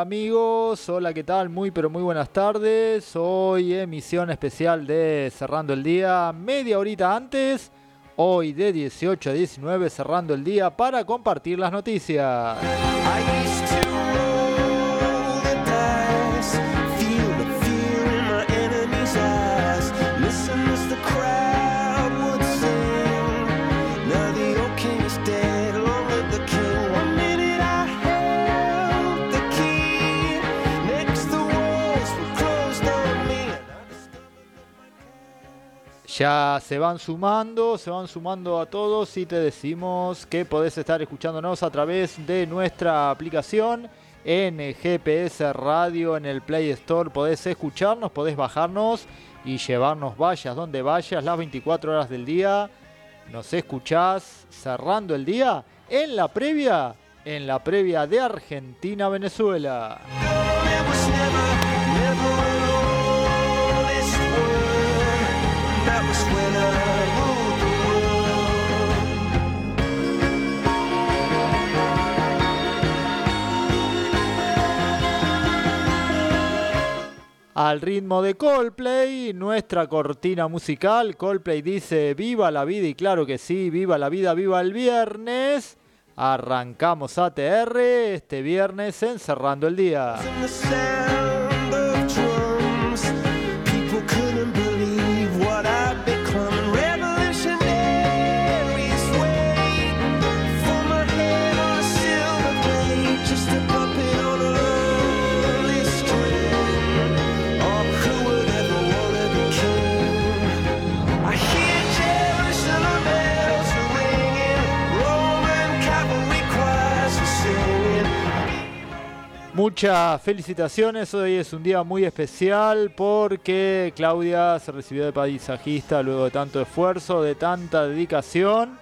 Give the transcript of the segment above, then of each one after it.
Amigos, hola, ¿qué tal? Muy pero muy buenas tardes. Hoy emisión especial de Cerrando el Día, media horita antes, hoy de 18 a 19 cerrando el día para compartir las noticias. Ya se van sumando, se van sumando a todos y te decimos que podés estar escuchándonos a través de nuestra aplicación en GPS Radio en el Play Store. Podés escucharnos, podés bajarnos y llevarnos vayas donde vayas las 24 horas del día. Nos escuchás cerrando el día en la previa, en la previa de Argentina-Venezuela. Al ritmo de Coldplay, nuestra cortina musical, Coldplay dice viva la vida y claro que sí, viva la vida, viva el viernes. Arrancamos ATR este viernes encerrando el día. Muchas felicitaciones, hoy es un día muy especial porque Claudia se recibió de paisajista luego de tanto esfuerzo, de tanta dedicación.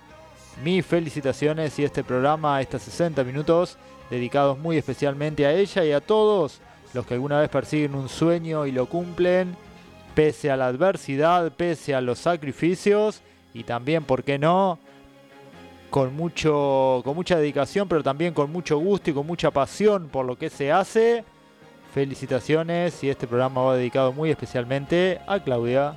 Mis felicitaciones y este programa, estos 60 minutos dedicados muy especialmente a ella y a todos los que alguna vez persiguen un sueño y lo cumplen, pese a la adversidad, pese a los sacrificios y también, ¿por qué no?, con, mucho, con mucha dedicación, pero también con mucho gusto y con mucha pasión por lo que se hace. Felicitaciones y este programa va dedicado muy especialmente a Claudia.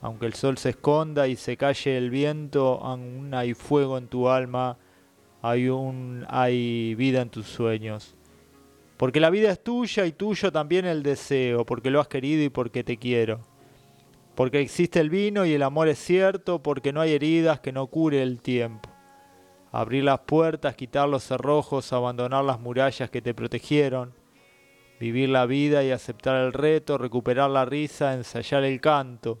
Aunque el sol se esconda y se calle el viento, aún hay fuego en tu alma, hay, un, hay vida en tus sueños. Porque la vida es tuya y tuyo también el deseo, porque lo has querido y porque te quiero. Porque existe el vino y el amor es cierto, porque no hay heridas que no cure el tiempo. Abrir las puertas, quitar los cerrojos, abandonar las murallas que te protegieron. Vivir la vida y aceptar el reto, recuperar la risa, ensayar el canto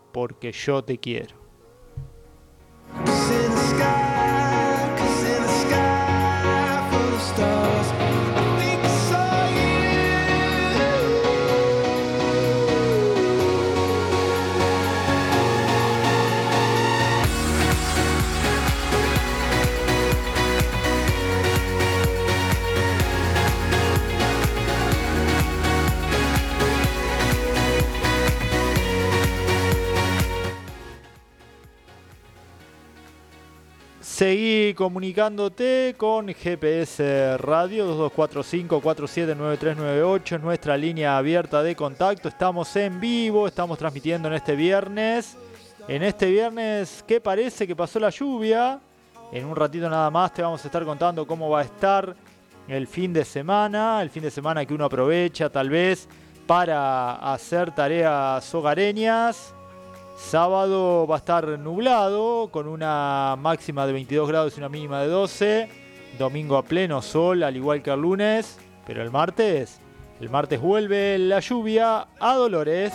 porque yo te quiero. Seguí comunicándote con GPS Radio 2245-479398, nuestra línea abierta de contacto. Estamos en vivo, estamos transmitiendo en este viernes. En este viernes, ¿qué parece que pasó la lluvia? En un ratito nada más te vamos a estar contando cómo va a estar el fin de semana, el fin de semana que uno aprovecha tal vez para hacer tareas hogareñas. Sábado va a estar nublado con una máxima de 22 grados y una mínima de 12. Domingo a pleno sol, al igual que el lunes. Pero el martes, el martes vuelve la lluvia a Dolores.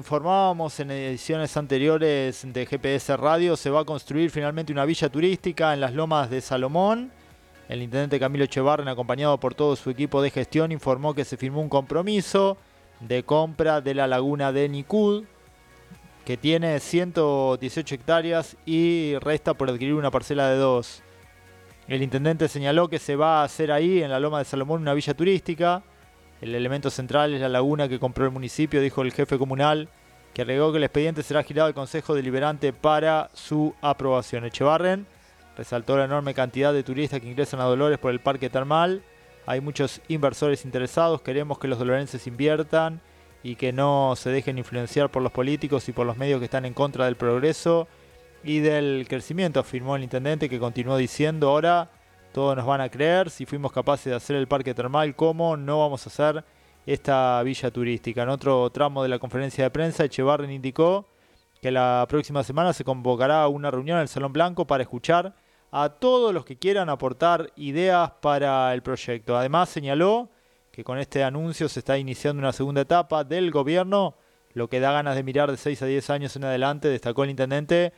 Informábamos en ediciones anteriores de GPS Radio, se va a construir finalmente una villa turística en las lomas de Salomón. El intendente Camilo Echevarren, acompañado por todo su equipo de gestión, informó que se firmó un compromiso de compra de la laguna de Nicud, que tiene 118 hectáreas y resta por adquirir una parcela de dos. El intendente señaló que se va a hacer ahí, en la loma de Salomón, una villa turística el elemento central es la laguna que compró el municipio, dijo el jefe comunal, que agregó que el expediente será girado al Consejo Deliberante para su aprobación. Echevarren resaltó la enorme cantidad de turistas que ingresan a Dolores por el parque termal. Hay muchos inversores interesados, queremos que los dolorenses inviertan y que no se dejen influenciar por los políticos y por los medios que están en contra del progreso y del crecimiento, afirmó el intendente que continuó diciendo ahora todos nos van a creer, si fuimos capaces de hacer el parque termal, ¿cómo no vamos a hacer esta villa turística? En otro tramo de la conferencia de prensa, Echevarren indicó que la próxima semana se convocará una reunión en el Salón Blanco para escuchar a todos los que quieran aportar ideas para el proyecto. Además señaló que con este anuncio se está iniciando una segunda etapa del gobierno, lo que da ganas de mirar de 6 a 10 años en adelante, destacó el intendente,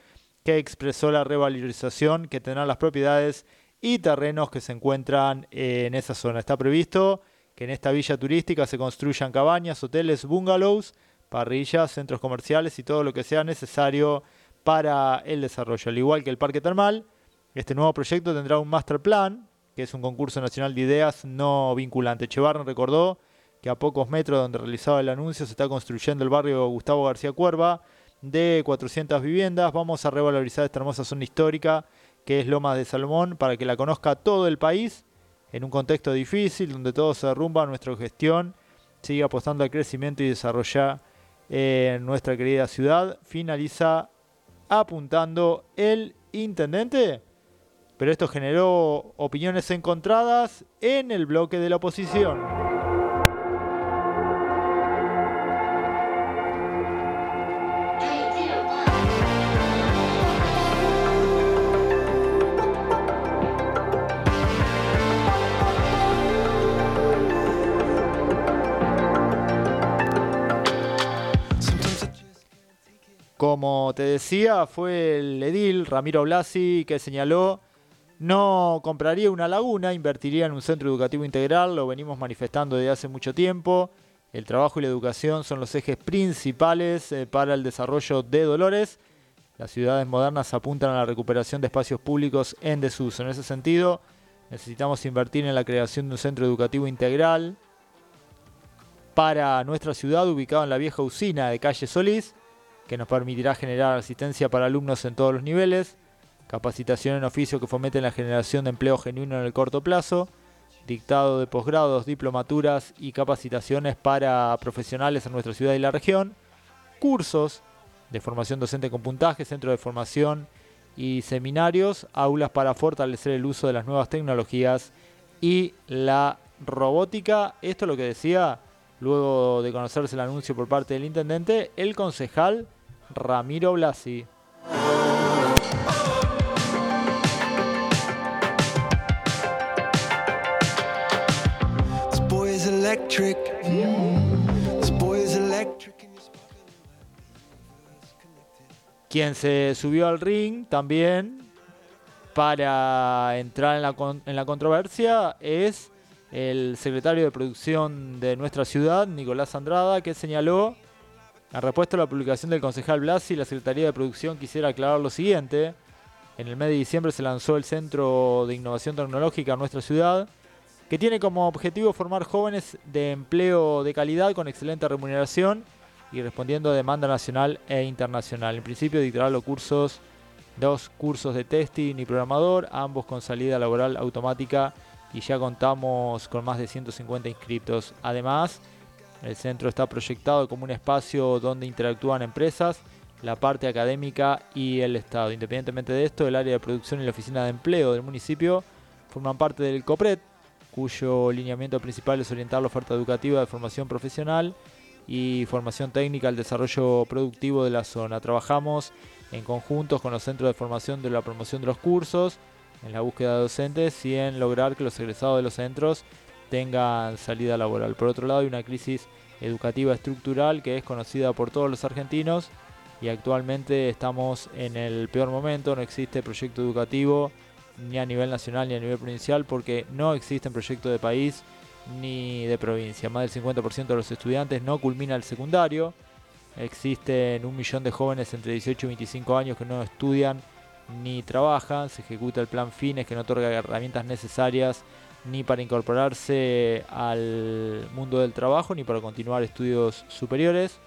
que expresó la revalorización que tendrán las propiedades y terrenos que se encuentran en esa zona. Está previsto que en esta villa turística se construyan cabañas, hoteles, bungalows, parrillas, centros comerciales y todo lo que sea necesario para el desarrollo. Al igual que el parque termal, este nuevo proyecto tendrá un master plan, que es un concurso nacional de ideas no vinculante. Chevarren recordó que a pocos metros donde realizaba el anuncio se está construyendo el barrio Gustavo García Cuerva de 400 viviendas. Vamos a revalorizar esta hermosa zona histórica que es Lomas de Salomón, para que la conozca todo el país en un contexto difícil donde todo se derrumba, nuestra gestión sigue apostando al crecimiento y desarrollar en nuestra querida ciudad. Finaliza apuntando el intendente, pero esto generó opiniones encontradas en el bloque de la oposición. Como te decía, fue el edil Ramiro Blasi que señaló no compraría una laguna, invertiría en un centro educativo integral, lo venimos manifestando desde hace mucho tiempo. El trabajo y la educación son los ejes principales eh, para el desarrollo de Dolores. Las ciudades modernas apuntan a la recuperación de espacios públicos en desuso. En ese sentido, necesitamos invertir en la creación de un centro educativo integral para nuestra ciudad ubicado en la vieja usina de calle Solís que nos permitirá generar asistencia para alumnos en todos los niveles, capacitación en oficio que fomente la generación de empleo genuino en el corto plazo, dictado de posgrados, diplomaturas y capacitaciones para profesionales en nuestra ciudad y la región, cursos de formación docente con puntaje, centro de formación y seminarios, aulas para fortalecer el uso de las nuevas tecnologías y la robótica. Esto es lo que decía Luego de conocerse el anuncio por parte del intendente, el concejal Ramiro Blasi. Quien se subió al ring también para entrar en la, en la controversia es el secretario de producción de nuestra ciudad, Nicolás Andrada, que señaló, en respuesta a la publicación del concejal Blasi, la Secretaría de Producción quisiera aclarar lo siguiente. En el mes de diciembre se lanzó el Centro de Innovación Tecnológica en nuestra ciudad, que tiene como objetivo formar jóvenes de empleo de calidad con excelente remuneración y respondiendo a demanda nacional e internacional. En principio dictará los cursos, dos cursos de testing y programador, ambos con salida laboral automática y ya contamos con más de 150 inscriptos. Además, el centro está proyectado como un espacio donde interactúan empresas, la parte académica y el Estado. Independientemente de esto, el área de producción y la oficina de empleo del municipio forman parte del COPRED, cuyo lineamiento principal es orientar la oferta educativa de formación profesional y formación técnica al desarrollo productivo de la zona. Trabajamos en conjuntos con los centros de formación de la promoción de los cursos, en la búsqueda de docentes y en lograr que los egresados de los centros tengan salida laboral. Por otro lado, hay una crisis educativa estructural que es conocida por todos los argentinos y actualmente estamos en el peor momento, no existe proyecto educativo ni a nivel nacional ni a nivel provincial porque no existen proyectos de país ni de provincia. Más del 50% de los estudiantes no culmina el secundario. Existen un millón de jóvenes entre 18 y 25 años que no estudian ni trabaja, se ejecuta el plan Fines que no otorga herramientas necesarias ni para incorporarse al mundo del trabajo ni para continuar estudios superiores.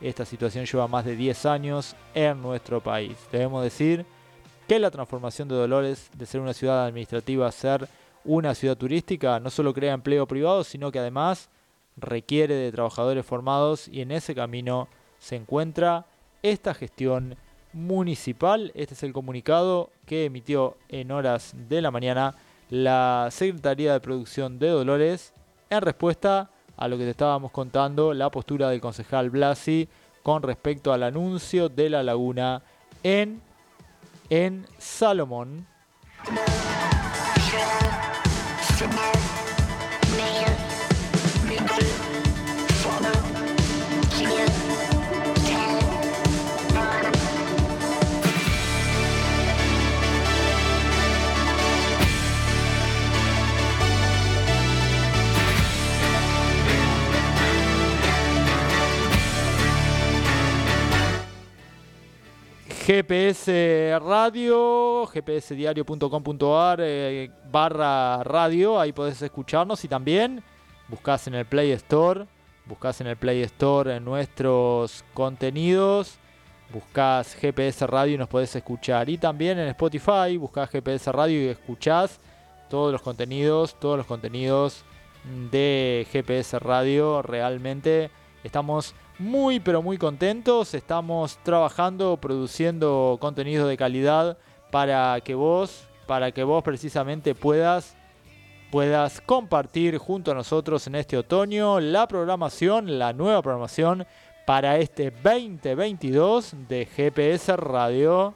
Esta situación lleva más de 10 años en nuestro país. Debemos decir que la transformación de Dolores de ser una ciudad administrativa a ser una ciudad turística no solo crea empleo privado, sino que además requiere de trabajadores formados y en ese camino se encuentra esta gestión municipal. Este es el comunicado que emitió en horas de la mañana la Secretaría de Producción de Dolores en respuesta a lo que te estábamos contando, la postura del concejal Blasi con respecto al anuncio de la laguna en, en Salomón. GPS Radio, gpsdiario.com.ar eh, barra radio, ahí podés escucharnos y también buscás en el Play Store, buscás en el Play Store en nuestros contenidos, buscás GPS Radio y nos podés escuchar. Y también en Spotify, buscás GPS Radio y escuchás todos los contenidos, todos los contenidos de GPS Radio. Realmente estamos muy pero muy contentos. Estamos trabajando, produciendo contenido de calidad para que vos, para que vos precisamente puedas puedas compartir junto a nosotros en este otoño la programación, la nueva programación para este 2022 de GPS Radio.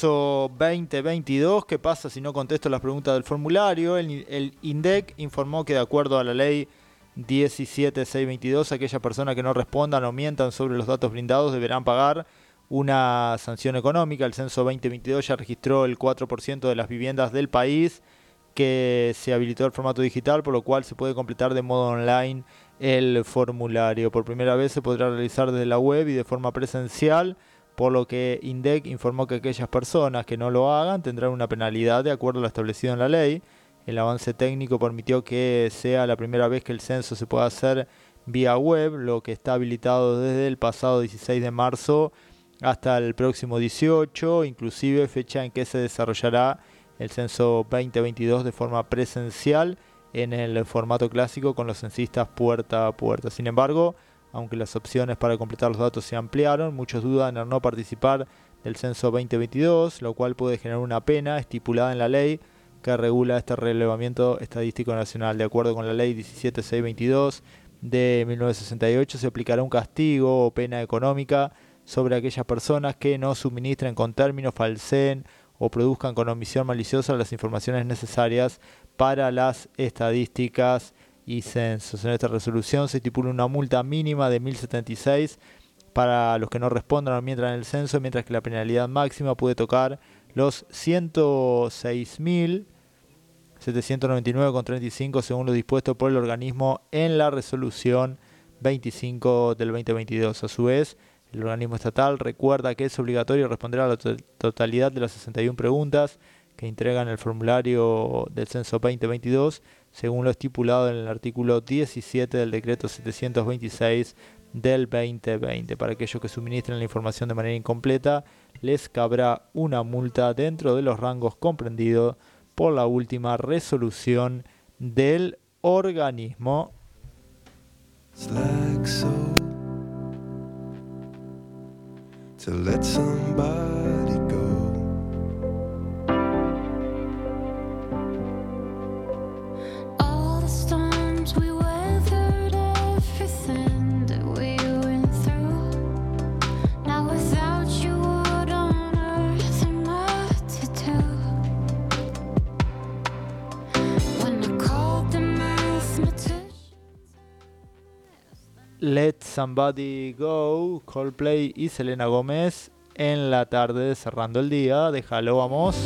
Censo 2022, ¿qué pasa si no contesto las preguntas del formulario? El, el INDEC informó que de acuerdo a la ley 17622, aquellas personas que no respondan o mientan sobre los datos brindados deberán pagar una sanción económica. El censo 2022 ya registró el 4% de las viviendas del país que se habilitó el formato digital, por lo cual se puede completar de modo online el formulario. Por primera vez se podrá realizar desde la web y de forma presencial, por lo que INDEC informó que aquellas personas que no lo hagan tendrán una penalidad de acuerdo a lo establecido en la ley. El avance técnico permitió que sea la primera vez que el censo se pueda hacer vía web, lo que está habilitado desde el pasado 16 de marzo hasta el próximo 18, inclusive fecha en que se desarrollará el censo 2022 de forma presencial en el formato clásico con los censistas puerta a puerta. Sin embargo, aunque las opciones para completar los datos se ampliaron, muchos dudan en no participar del censo 2022, lo cual puede generar una pena estipulada en la ley que regula este relevamiento estadístico nacional. De acuerdo con la ley 17622 de 1968, se aplicará un castigo o pena económica sobre aquellas personas que no suministren con términos, falseen o produzcan con omisión maliciosa las informaciones necesarias para las estadísticas y censos. En esta resolución se estipula una multa mínima de 1076 para los que no respondan o mientran en el censo, mientras que la penalidad máxima puede tocar los 106.799,35 según lo dispuesto por el organismo en la resolución 25 del 2022. A su vez, el organismo estatal recuerda que es obligatorio responder a la to- totalidad de las 61 preguntas que entregan el formulario del censo 2022, según lo estipulado en el artículo 17 del decreto 726 del 2020. Para aquellos que suministren la información de manera incompleta, les cabrá una multa dentro de los rangos comprendidos por la última resolución del organismo. Let Somebody Go, Coldplay y Selena Gómez en la tarde cerrando el día. Déjalo, vamos.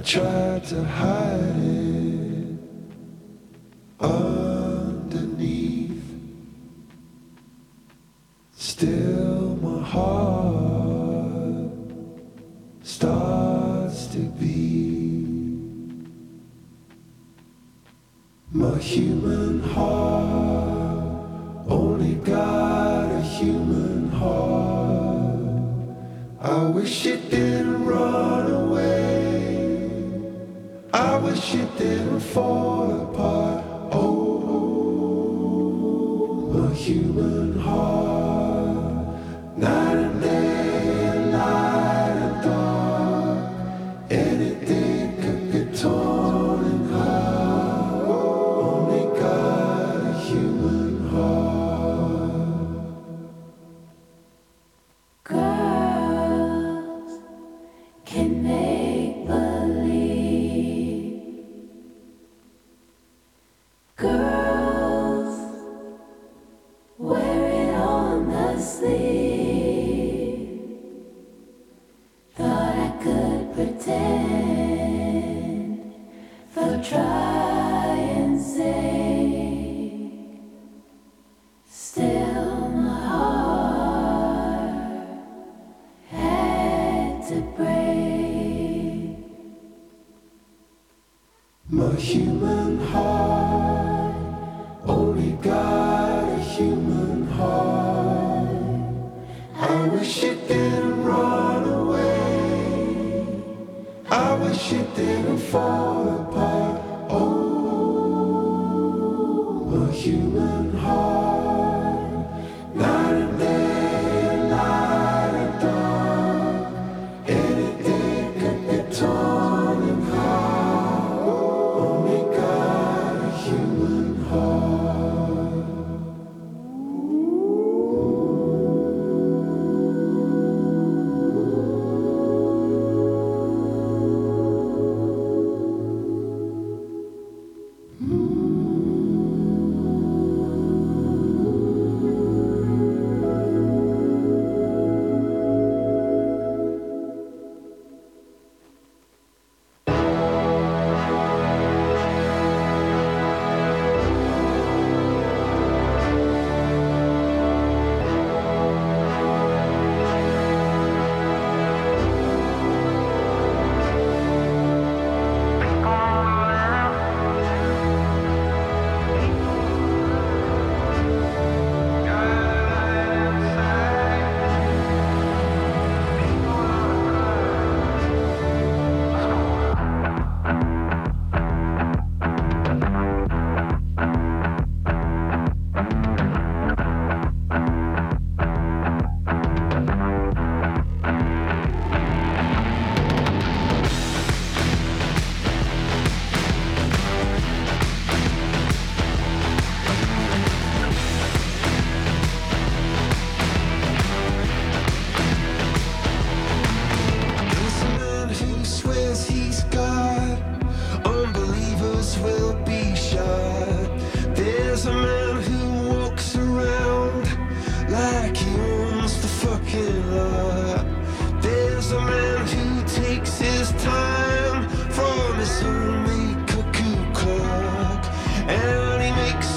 I tried to hide it underneath. Human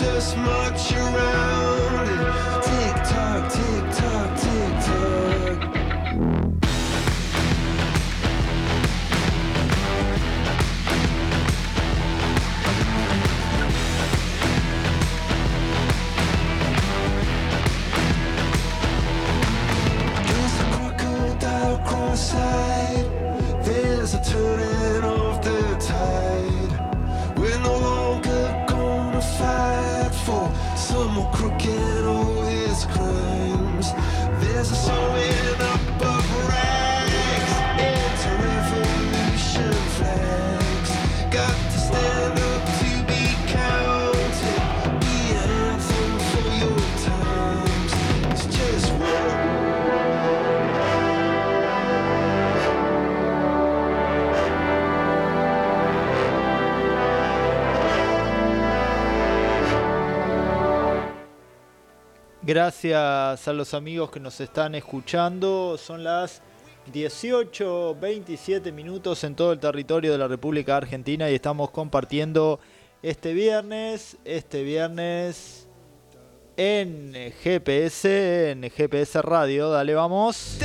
this much around. Gracias a los amigos que nos están escuchando. Son las 18.27 minutos en todo el territorio de la República Argentina y estamos compartiendo este viernes, este viernes en GPS, en GPS Radio. Dale, vamos.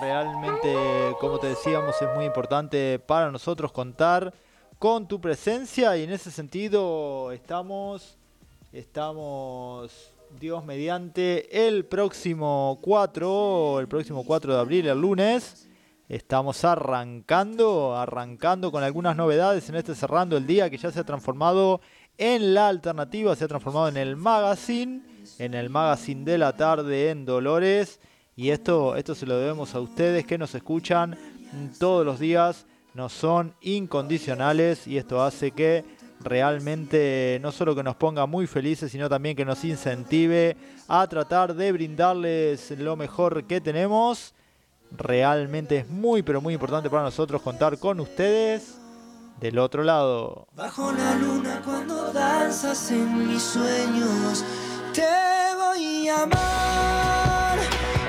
Realmente, como te decíamos, es muy importante para nosotros contar con tu presencia y en ese sentido estamos, estamos, Dios mediante, el próximo 4, el próximo 4 de abril, el lunes. Estamos arrancando, arrancando con algunas novedades en este cerrando el día que ya se ha transformado en la alternativa, se ha transformado en el magazine, en el magazine de la tarde en Dolores. Y esto, esto se lo debemos a ustedes que nos escuchan todos los días, nos son incondicionales y esto hace que realmente no solo que nos ponga muy felices, sino también que nos incentive a tratar de brindarles lo mejor que tenemos. Realmente es muy, pero muy importante para nosotros contar con ustedes del otro lado. Bajo la luna cuando danzas en mis sueños, te voy a amar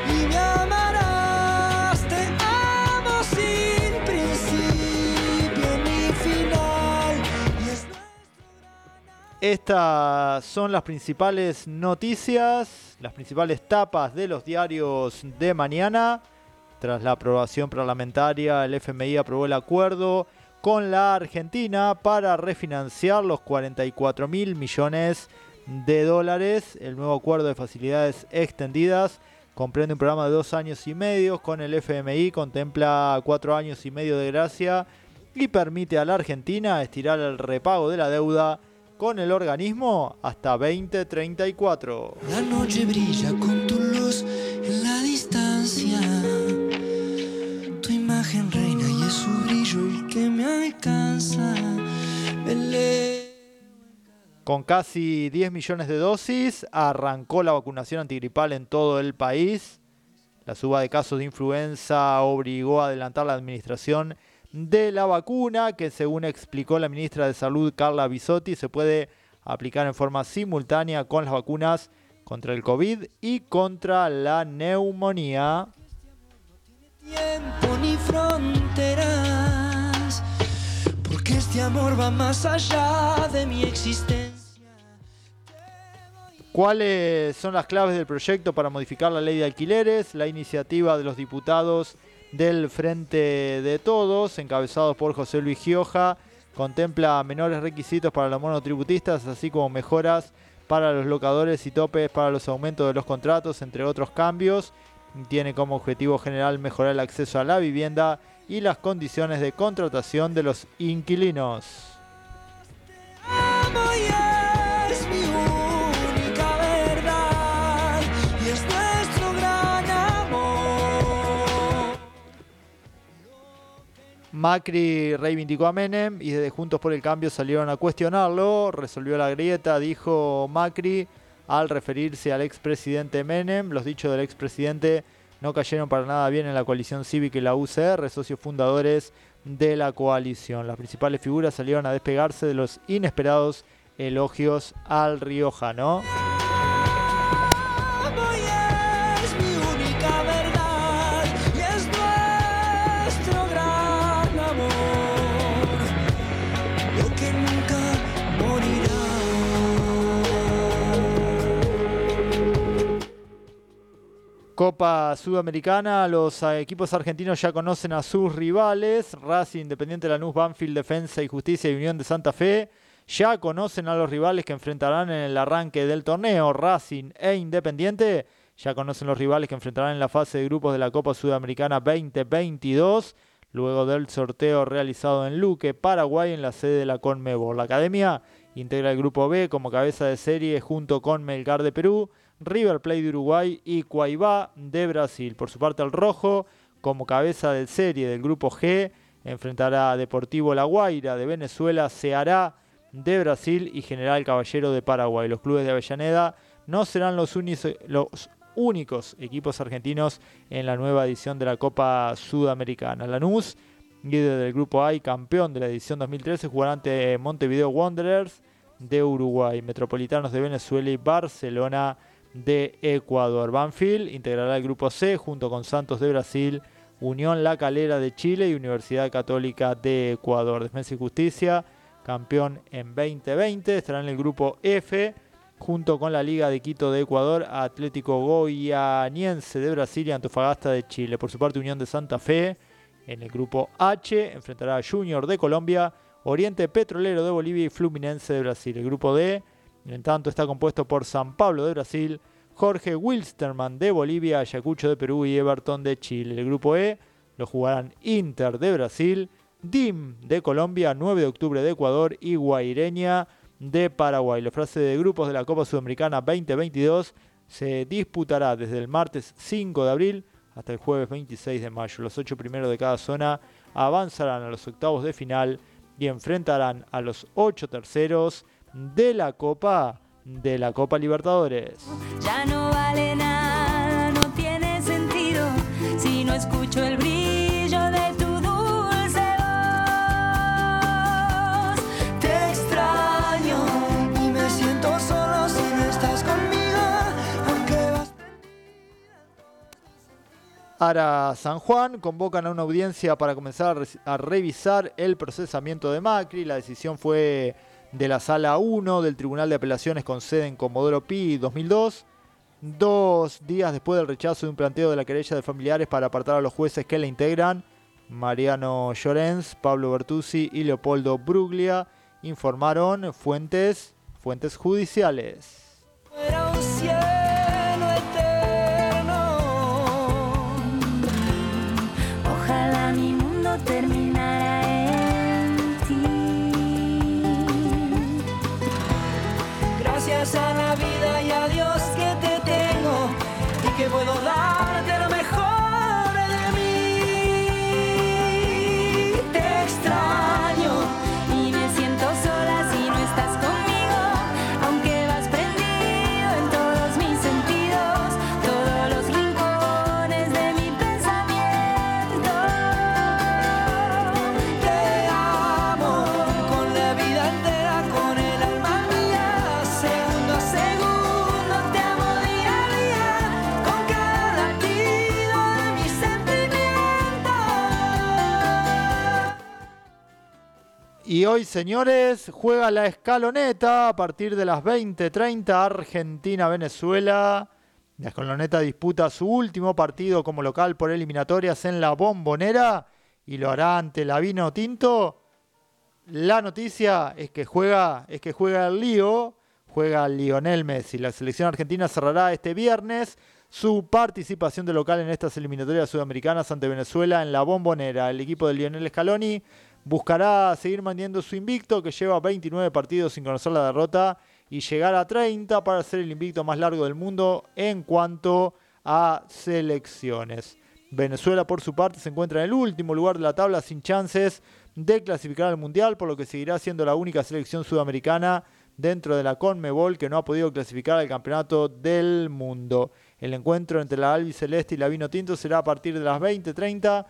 y me amarás. Te amo sin principio ni final. Y es Estas son las principales noticias, las principales tapas de los diarios de mañana. Tras la aprobación parlamentaria, el FMI aprobó el acuerdo con la Argentina para refinanciar los 44 mil millones de dólares. El nuevo acuerdo de facilidades extendidas comprende un programa de dos años y medio con el FMI, contempla cuatro años y medio de gracia y permite a la Argentina estirar el repago de la deuda con el organismo hasta 2034. La noche brilla con tu alcanza. Con casi 10 millones de dosis, arrancó la vacunación antigripal en todo el país. La suba de casos de influenza obligó a adelantar la administración de la vacuna, que según explicó la ministra de Salud Carla Bisotti, se puede aplicar en forma simultánea con las vacunas contra el COVID y contra la neumonía. tiempo ni. Porque este amor va más allá de mi existencia. ¿Cuáles son las claves del proyecto para modificar la ley de alquileres? La iniciativa de los diputados del Frente de Todos, encabezados por José Luis Gioja, contempla menores requisitos para los monotributistas, así como mejoras para los locadores y topes para los aumentos de los contratos, entre otros cambios. Tiene como objetivo general mejorar el acceso a la vivienda y las condiciones de contratación de los inquilinos. Macri reivindicó a Menem y desde Juntos por el Cambio salieron a cuestionarlo. Resolvió la grieta, dijo Macri, al referirse al expresidente Menem. Los dichos del expresidente no cayeron para nada bien en la coalición cívica y la UCR, socios fundadores de la coalición. Las principales figuras salieron a despegarse de los inesperados elogios al riojano. Copa Sudamericana, los eh, equipos argentinos ya conocen a sus rivales, Racing, Independiente Lanús, Banfield, Defensa y Justicia y Unión de Santa Fe. Ya conocen a los rivales que enfrentarán en el arranque del torneo, Racing e Independiente. Ya conocen los rivales que enfrentarán en la fase de grupos de la Copa Sudamericana 2022, luego del sorteo realizado en Luque, Paraguay, en la sede de la Conmebol. La academia integra el grupo B como cabeza de serie junto con Melgar de Perú, River Plate de Uruguay y Cuaibá de Brasil. Por su parte, el rojo, como cabeza de serie del grupo G, enfrentará a Deportivo La Guaira de Venezuela, Ceará de Brasil y General Caballero de Paraguay. Los clubes de Avellaneda no serán los, los únicos equipos argentinos en la nueva edición de la Copa Sudamericana. Lanús, líder del grupo A y campeón de la edición 2013, jugará ante Montevideo Wanderers de Uruguay, Metropolitanos de Venezuela y Barcelona de Ecuador. Banfield integrará el grupo C junto con Santos de Brasil, Unión La Calera de Chile y Universidad Católica de Ecuador. Defensa y Justicia, campeón en 2020, estará en el grupo F junto con la Liga de Quito de Ecuador, Atlético Goianiense de Brasil y Antofagasta de Chile. Por su parte, Unión de Santa Fe en el grupo H enfrentará a Junior de Colombia, Oriente Petrolero de Bolivia y Fluminense de Brasil. El grupo D, en tanto, está compuesto por San Pablo de Brasil, Jorge Wilstermann de Bolivia, Ayacucho de Perú y Everton de Chile. El grupo E lo jugarán Inter de Brasil, DIM de Colombia, 9 de octubre de Ecuador y Guaireña de Paraguay. La fase de grupos de la Copa Sudamericana 2022 se disputará desde el martes 5 de abril hasta el jueves 26 de mayo. Los ocho primeros de cada zona avanzarán a los octavos de final y enfrentarán a los ocho terceros de la Copa de la Copa Libertadores. Ya no vale nada, no tiene sentido si no escucho el brillo de tu dulce voz. Te extraño y me siento solo si no estás conmigo, aunque vas Ara San Juan convocan a una audiencia para comenzar a re- a revisar el procesamiento de Macri. La decisión fue de la Sala 1 del Tribunal de Apelaciones con sede en Comodoro Pi 2002. Dos días después del rechazo de un planteo de la querella de familiares para apartar a los jueces que la integran, Mariano Llorens, Pablo Bertuzzi y Leopoldo Bruglia, informaron fuentes, fuentes judiciales. Ojalá mi mundo terminara Gracias a la vida Hoy, señores, juega la escaloneta a partir de las 20:30 Argentina-Venezuela. La escaloneta disputa su último partido como local por eliminatorias en la Bombonera y lo hará ante la Vino Tinto la noticia es que juega, es que juega el lío, juega Lionel Messi. La selección argentina cerrará este viernes su participación de local en estas eliminatorias sudamericanas ante Venezuela en la bombonera. El equipo de Lionel Scaloni buscará seguir manteniendo su invicto, que lleva 29 partidos sin conocer la derrota, y llegar a 30 para ser el invicto más largo del mundo en cuanto a selecciones. Venezuela, por su parte, se encuentra en el último lugar de la tabla sin chances de clasificar al Mundial, por lo que seguirá siendo la única selección sudamericana dentro de la CONMEBOL que no ha podido clasificar al Campeonato del Mundo. El encuentro entre la albiceleste y la vino tinto será a partir de las 20:30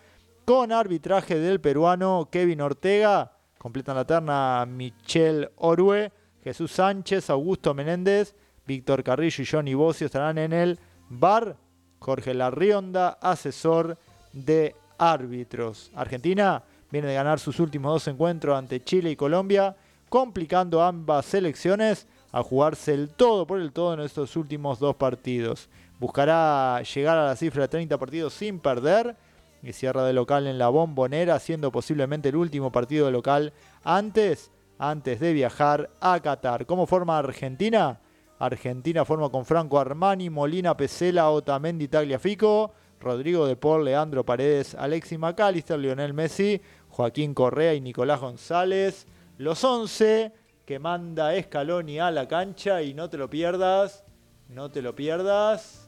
con arbitraje del peruano Kevin Ortega. Completan la terna Michelle Orue, Jesús Sánchez, Augusto Menéndez, Víctor Carrillo y Johnny Bocio estarán en el bar. Jorge Larrionda, asesor de árbitros. Argentina viene de ganar sus últimos dos encuentros ante Chile y Colombia, complicando ambas selecciones a jugarse el todo por el todo en estos últimos dos partidos. Buscará llegar a la cifra de 30 partidos sin perder y cierra de local en la bombonera, siendo posiblemente el último partido de local antes, antes de viajar a Qatar. ¿Cómo forma Argentina? Argentina forma con Franco Armani, Molina Pesela, Otamendi Tagliafico, Rodrigo de Paul, Leandro Paredes, Alexis McAllister, Lionel Messi, Joaquín Correa y Nicolás González. Los 11 que manda Scaloni a la cancha y no te lo pierdas, no te lo pierdas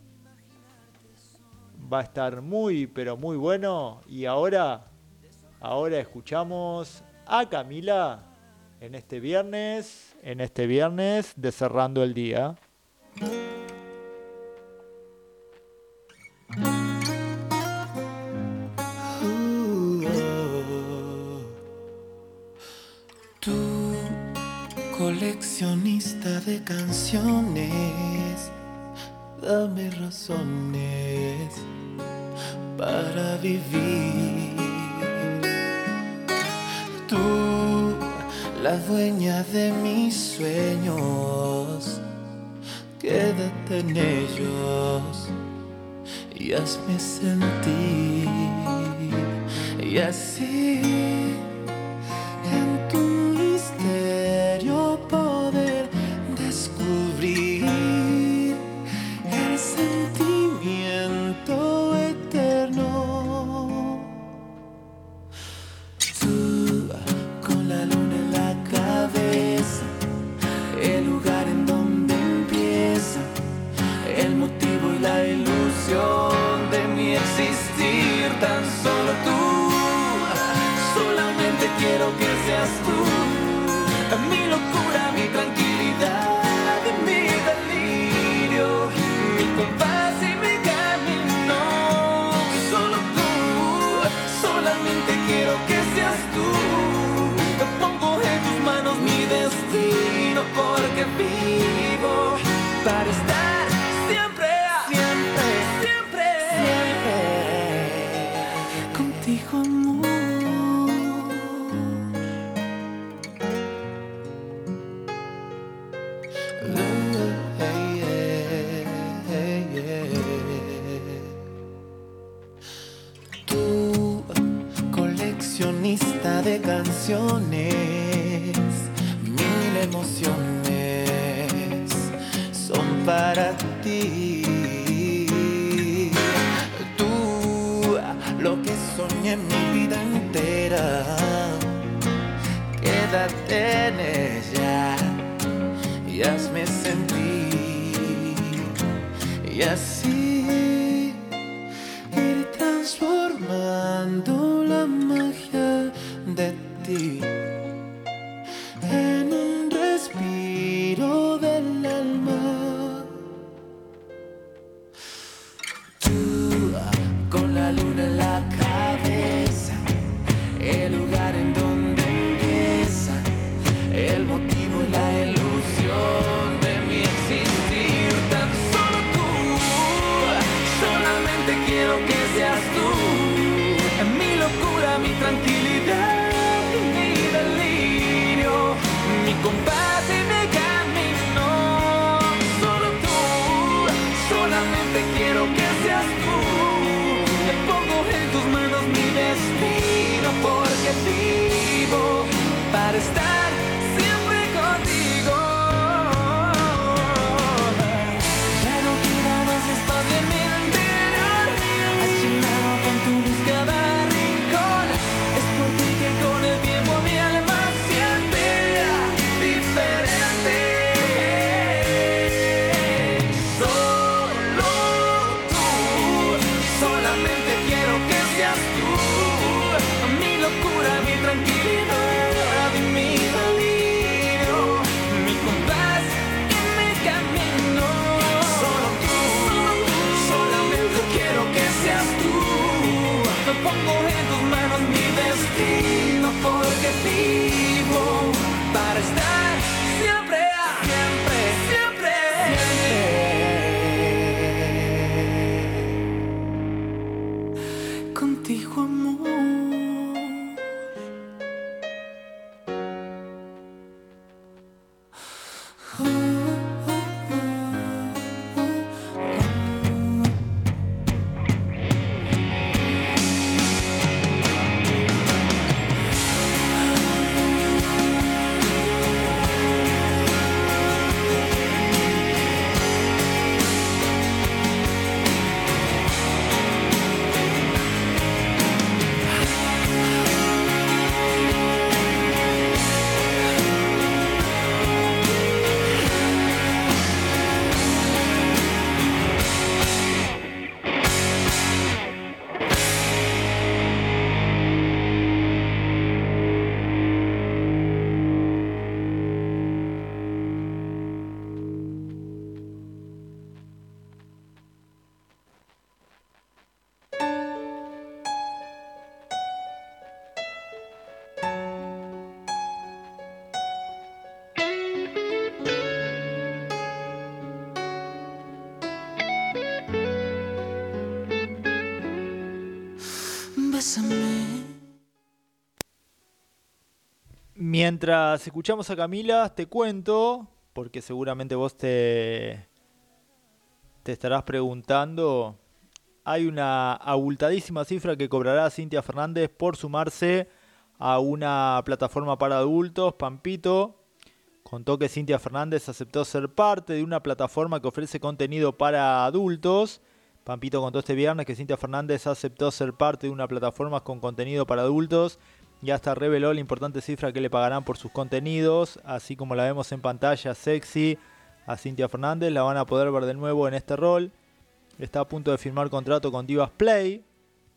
va a estar muy, pero muy bueno. Y ahora, ahora escuchamos a Camila en este viernes, en este viernes de Cerrando el Día. Tú, coleccionista de canciones, dame razones para vivir. Tú, la dueña de mis sueños, quédate en ellos y hazme sentir. Y así, porque vivo para estar Mientras escuchamos a Camila, te cuento, porque seguramente vos te, te estarás preguntando, hay una abultadísima cifra que cobrará Cintia Fernández por sumarse a una plataforma para adultos, Pampito. Contó que Cintia Fernández aceptó ser parte de una plataforma que ofrece contenido para adultos. Pampito contó este viernes que Cintia Fernández aceptó ser parte de una plataforma con contenido para adultos y hasta reveló la importante cifra que le pagarán por sus contenidos, así como la vemos en pantalla sexy a Cintia Fernández, la van a poder ver de nuevo en este rol. Está a punto de firmar contrato con Divas Play,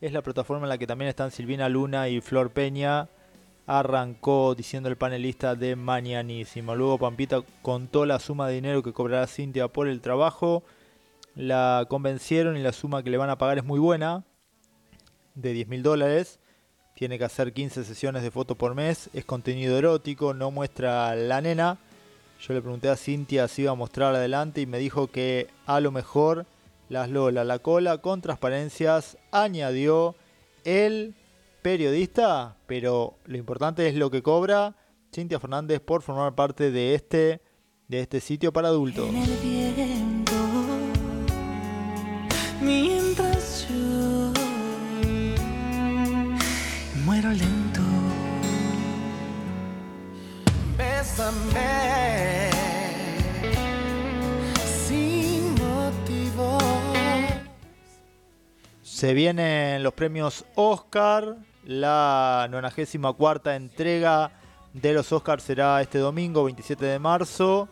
es la plataforma en la que también están Silvina Luna y Flor Peña. Arrancó diciendo el panelista de Mañanísimo. Luego Pampita contó la suma de dinero que cobrará Cintia por el trabajo. La convencieron y la suma que le van a pagar es muy buena, de 10 mil dólares. Tiene que hacer 15 sesiones de foto por mes. Es contenido erótico, no muestra la nena. Yo le pregunté a Cintia si iba a mostrar adelante y me dijo que a lo mejor las Lola, la cola con transparencias, añadió el periodista, pero lo importante es lo que cobra Cintia Fernández por formar parte de este, de este sitio para adultos. Se vienen los premios Oscar, la 94 entrega de los Oscars será este domingo 27 de marzo,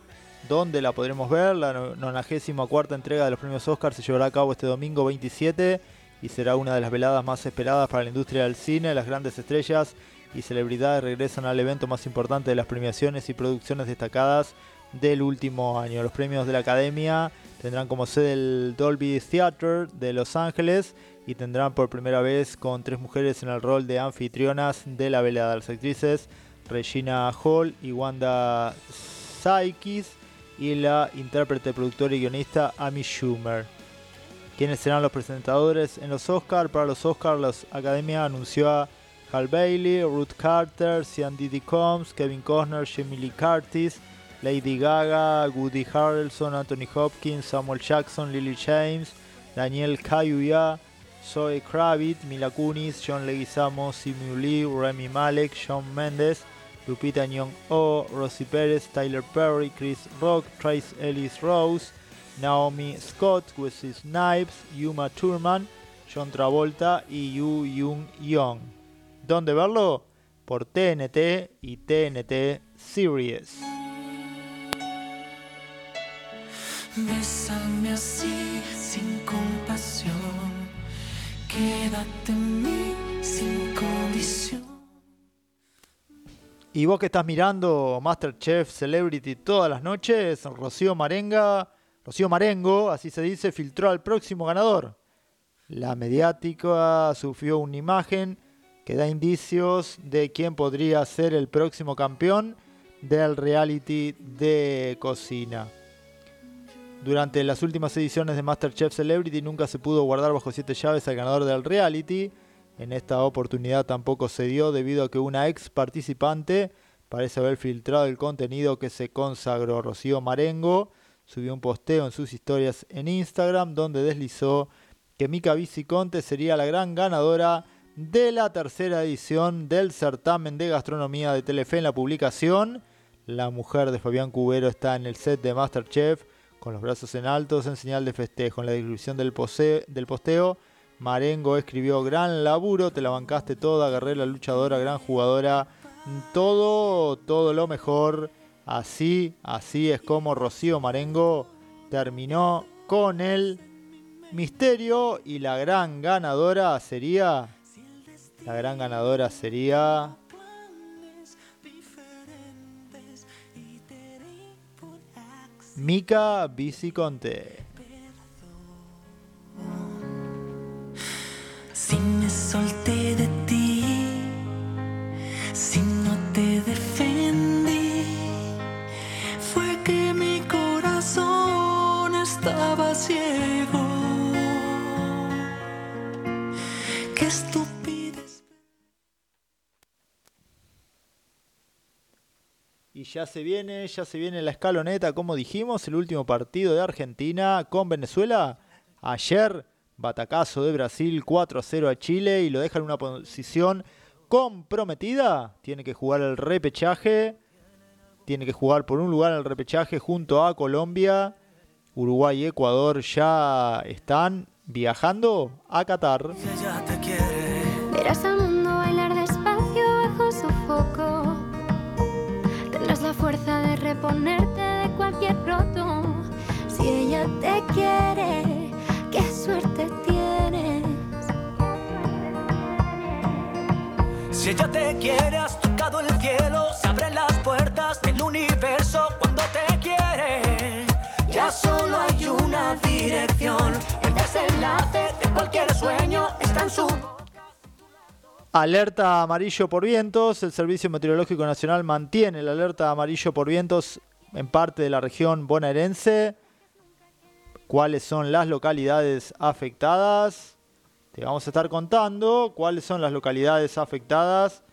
donde la podremos ver. La 94 entrega de los premios Oscar se llevará a cabo este domingo 27 y será una de las veladas más esperadas para la industria del cine. Las grandes estrellas y celebridades regresan al evento más importante de las premiaciones y producciones destacadas del último año. Los premios de la Academia tendrán como sede el Dolby Theatre de Los Ángeles y tendrán por primera vez con tres mujeres en el rol de anfitrionas de la velada. Las actrices Regina Hall y Wanda Sykes y la intérprete, productora y guionista Amy Schumer. ¿Quiénes serán los presentadores en los Oscars? Para los Oscars, la Academia anunció Hal Bailey, Ruth Carter, Sean Diddy Combs, Kevin Costner, Jamie Curtis, Lady Gaga, Woody Harrelson, Anthony Hopkins, Samuel Jackson, Lily James, Daniel Kaluuya, Zoe Kravitz, Mila Kunis, John Leguizamo, Simu Lee, Remy Malek, Shawn Mendes, Lupita Nyong'o, Rosie Pérez, Tyler Perry, Chris Rock, Trace Ellis Rose, Naomi Scott, Wesley Snipes, Yuma Thurman, John Travolta y Yu Young Young. ¿Dónde verlo? Por TNT y TNT Series. Bésame así, sin compasión. Quédate en mí, sin condición. Y vos que estás mirando Masterchef Celebrity todas las noches, Rocío Marenga, Rocío Marengo, así se dice, filtró al próximo ganador. La mediática sufrió una imagen que da indicios de quién podría ser el próximo campeón del reality de cocina. Durante las últimas ediciones de Masterchef Celebrity nunca se pudo guardar bajo siete llaves al ganador del reality. En esta oportunidad tampoco se dio debido a que una ex participante parece haber filtrado el contenido que se consagró. Rocío Marengo subió un posteo en sus historias en Instagram donde deslizó que Mica Viciconte sería la gran ganadora de la tercera edición del certamen de gastronomía de Telefe en la publicación. La mujer de Fabián Cubero está en el set de Masterchef con los brazos en altos en señal de festejo. En la descripción del, del posteo, Marengo escribió gran laburo, te la bancaste toda, la luchadora, gran jugadora, todo, todo lo mejor. Así, así es como Rocío Marengo terminó con el misterio y la gran ganadora sería... La gran ganadora sería... Mika Viciconte. Si me solté de ti, si no te defendí, fue que mi corazón estaba ciego. Ya se viene, ya se viene la escaloneta, como dijimos, el último partido de Argentina con Venezuela. Ayer, batacazo de Brasil 4 a 0 a Chile y lo deja en una posición comprometida. Tiene que jugar el repechaje. Tiene que jugar por un lugar en el repechaje junto a Colombia. Uruguay y Ecuador ya están viajando a Qatar. Ella reponerte de cualquier roto. Si ella te quiere, qué suerte tienes. Si ella te quiere, has tocado el cielo, se abren las puertas del universo cuando te quiere. Ya solo hay una dirección, el desenlace de cualquier sueño está en su Alerta amarillo por vientos. El Servicio Meteorológico Nacional mantiene la alerta amarillo por vientos en parte de la región bonaerense. ¿Cuáles son las localidades afectadas? Te vamos a estar contando cuáles son las localidades afectadas.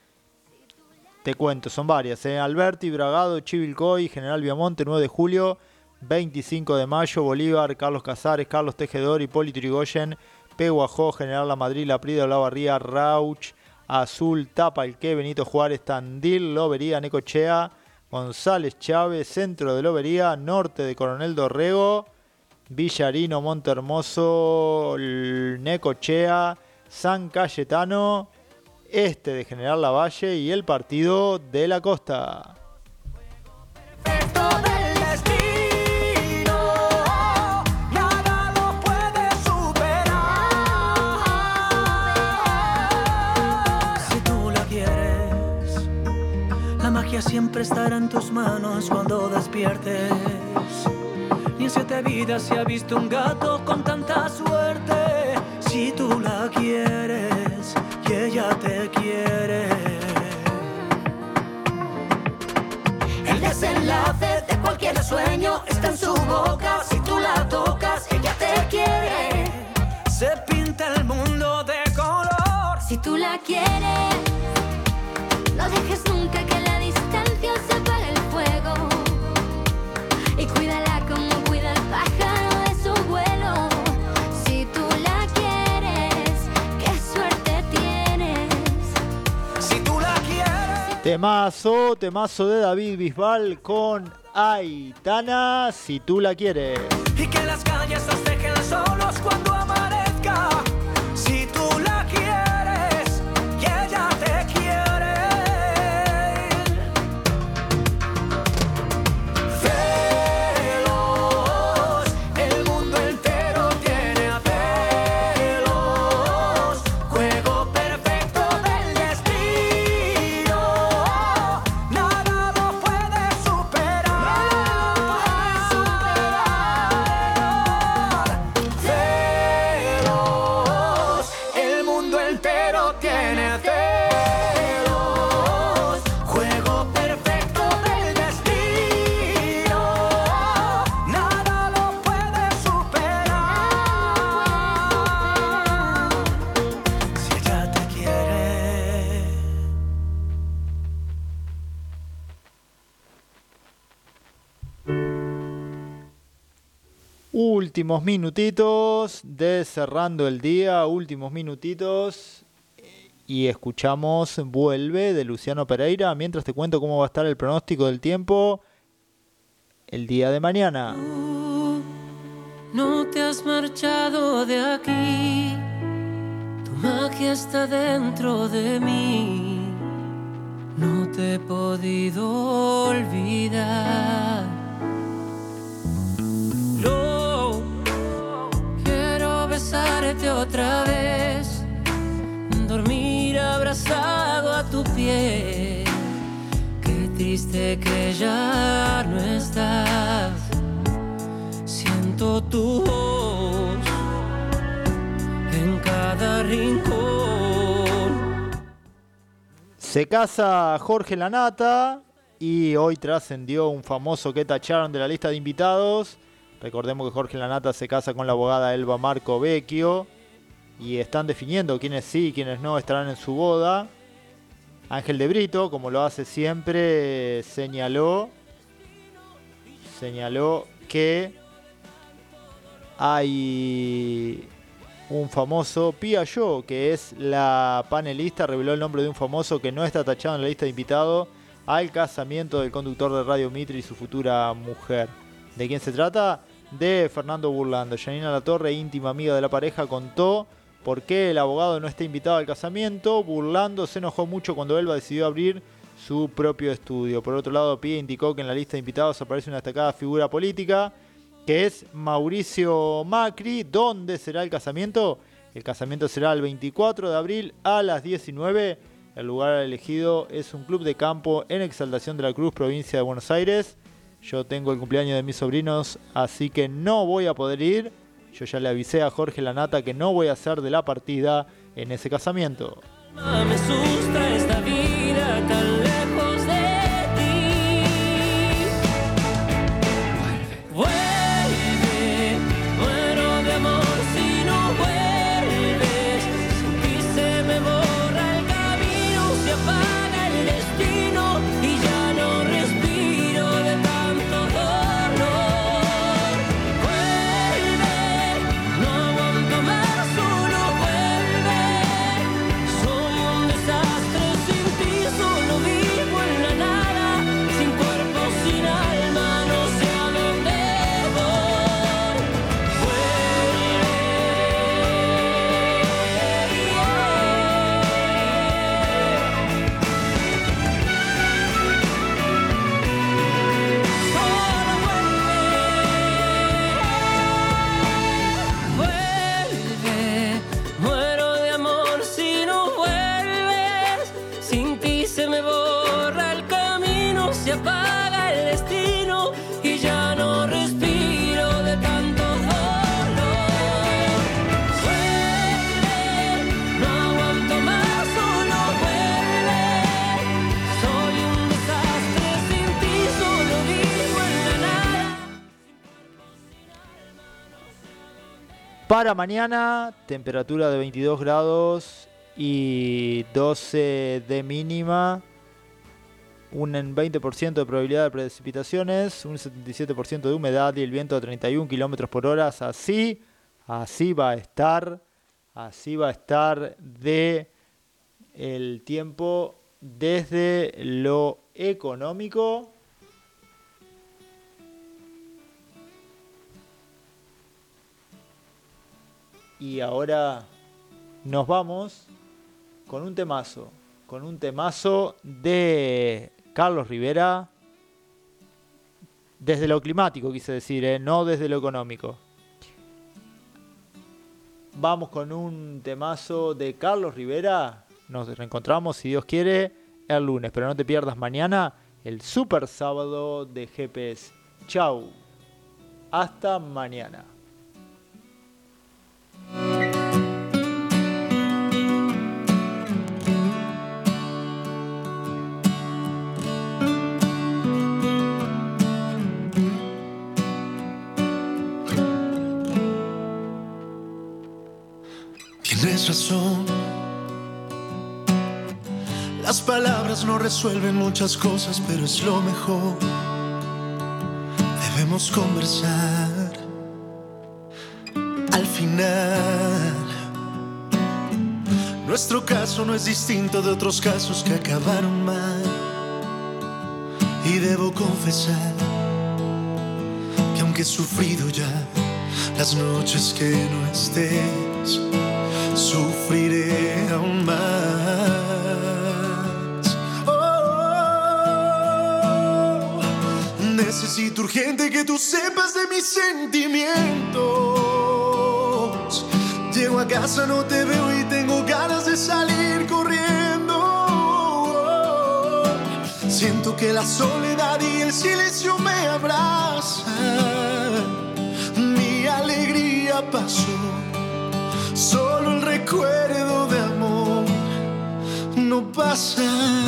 Te cuento, son varias. ¿eh? Alberti, Bragado, Chivilcoy, General Viamonte, 9 de julio, 25 de mayo, Bolívar, Carlos Casares, Carlos Tejedor, Hipólito Yrigoyen, Peguajó, General La Madrid, La Prida, La Barría, Rauch, Azul, Tapalqué, Benito Juárez, Tandil, Lobería, Necochea, González Chávez, Centro de Lobería, Norte de Coronel Dorrego, Villarino, Montehermoso, L- Necochea, San Cayetano, Este de General Lavalle y el Partido de la Costa. Magia siempre estará en tus manos cuando despiertes. Ni en siete vidas se ha visto un gato con tanta suerte. Si tú la quieres y ella te quiere. El desenlace de cualquier sueño está en su boca. Si tú la tocas, ella te quiere. Se pinta el mundo de color. Si tú la quieres, no dejes nunca que Temazo, temazo de David Bisbal con Aitana, si tú la quieres. y que las calles nos dejen solos cuando Últimos minutitos de cerrando el día, últimos minutitos. Y escuchamos Vuelve de Luciano Pereira. Mientras te cuento cómo va a estar el pronóstico del tiempo el día de mañana. No te has marchado de aquí, tu magia está dentro de mí. No te he podido olvidar. Besarte otra vez, dormir abrazado a tu piel. Qué triste que ya no estás. Siento tu voz en cada rincón. Se casa Jorge Lanata y hoy trascendió un famoso que tacharon de la lista de invitados. Recordemos que Jorge Lanata se casa con la abogada Elba Marco Vecchio y están definiendo quiénes sí y quiénes no estarán en su boda. Ángel de Brito, como lo hace siempre, señaló señaló que hay un famoso, Pia Yo, que es la panelista, reveló el nombre de un famoso que no está tachado en la lista de invitados al casamiento del conductor de Radio Mitre y su futura mujer. ¿De quién se trata? De Fernando Burlando. Janina Latorre, íntima amiga de la pareja, contó por qué el abogado no está invitado al casamiento. Burlando se enojó mucho cuando Elba decidió abrir su propio estudio. Por otro lado, Pia indicó que en la lista de invitados aparece una destacada figura política que es Mauricio Macri. ¿Dónde será el casamiento? El casamiento será el 24 de abril a las 19. El lugar elegido es un club de campo en Exaltación de la Cruz, provincia de Buenos Aires. Yo tengo el cumpleaños de mis sobrinos, así que no voy a poder ir. Yo ya le avisé a Jorge Lanata que no voy a ser de la partida en ese casamiento. Me esta vida Para mañana, temperatura de 22 grados y 12 de mínima. Un 20% de probabilidad de precipitaciones, un 77% de humedad y el viento de 31 kilómetros por hora. Así, así va a estar, así va a estar de el tiempo desde lo económico. Y ahora nos vamos con un temazo, con un temazo de Carlos Rivera, desde lo climático quise decir, ¿eh? no desde lo económico. Vamos con un temazo de Carlos Rivera, nos reencontramos si Dios quiere el lunes, pero no te pierdas mañana el super sábado de GPS. Chau, hasta mañana. Razón. Las palabras no resuelven muchas cosas, pero es lo mejor. Debemos conversar. Al final, nuestro caso no es distinto de otros casos que acabaron mal. Y debo confesar que aunque he sufrido ya las noches que no estés, sufriré aún más. Oh, necesito urgente que tú sepas de mis sentimientos. Llego a casa, no te veo y tengo ganas de salir corriendo. Siento que la soledad y el silencio me abrazan. Mi alegría pasó recuerdo de amor no pasa.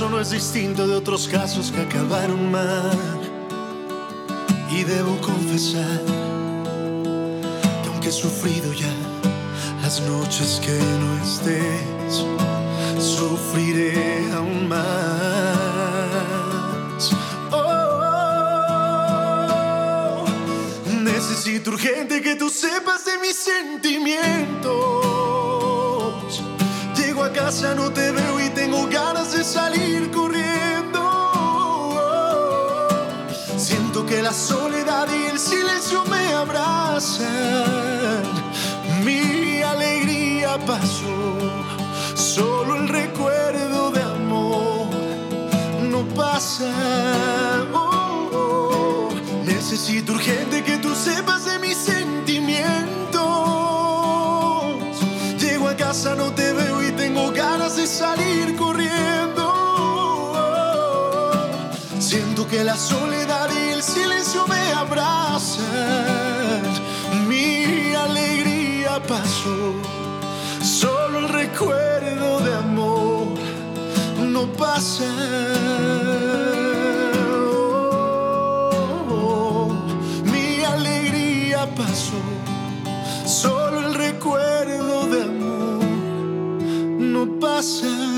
Caso no es distinto de otros casos que acabaron mal. Y debo confesar que aunque he sufrido ya las noches que no estés, sufriré aún más. Oh, necesito urgente que tú sepas de mis sentimientos. Llego a casa, no te veo y salir corriendo. Siento que la soledad y el silencio me abrazan. Mi alegría pasó, solo el recuerdo de amor no pasa. Oh, oh. Necesito urgente que tú sepas de mis sentimientos. Que la soledad y el silencio me abrazan. Mi alegría pasó, solo el recuerdo de amor no pasa. Oh, mi alegría pasó, solo el recuerdo de amor no pasa.